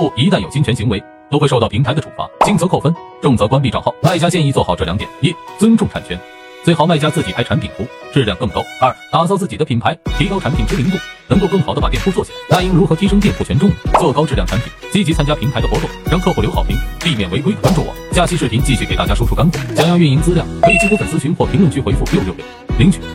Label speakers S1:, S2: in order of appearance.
S1: 户一旦有侵权行为，都会受到平台的处罚，轻则扣分，重则关闭账号。卖家建议做好这两点：一、尊重产权，最好卖家自己拍产品图，质量更高；二、打造自己的品牌，提高产品知名度，能够更好的把店铺做起来。那应如何提升店铺权重？做高质量产品，积极参加平台的活动，让客户留好评，避免违规。关注我，下期视频继续给大家输出干货。想要运营资料，可以激活粉丝群或评论区回复六六六领取。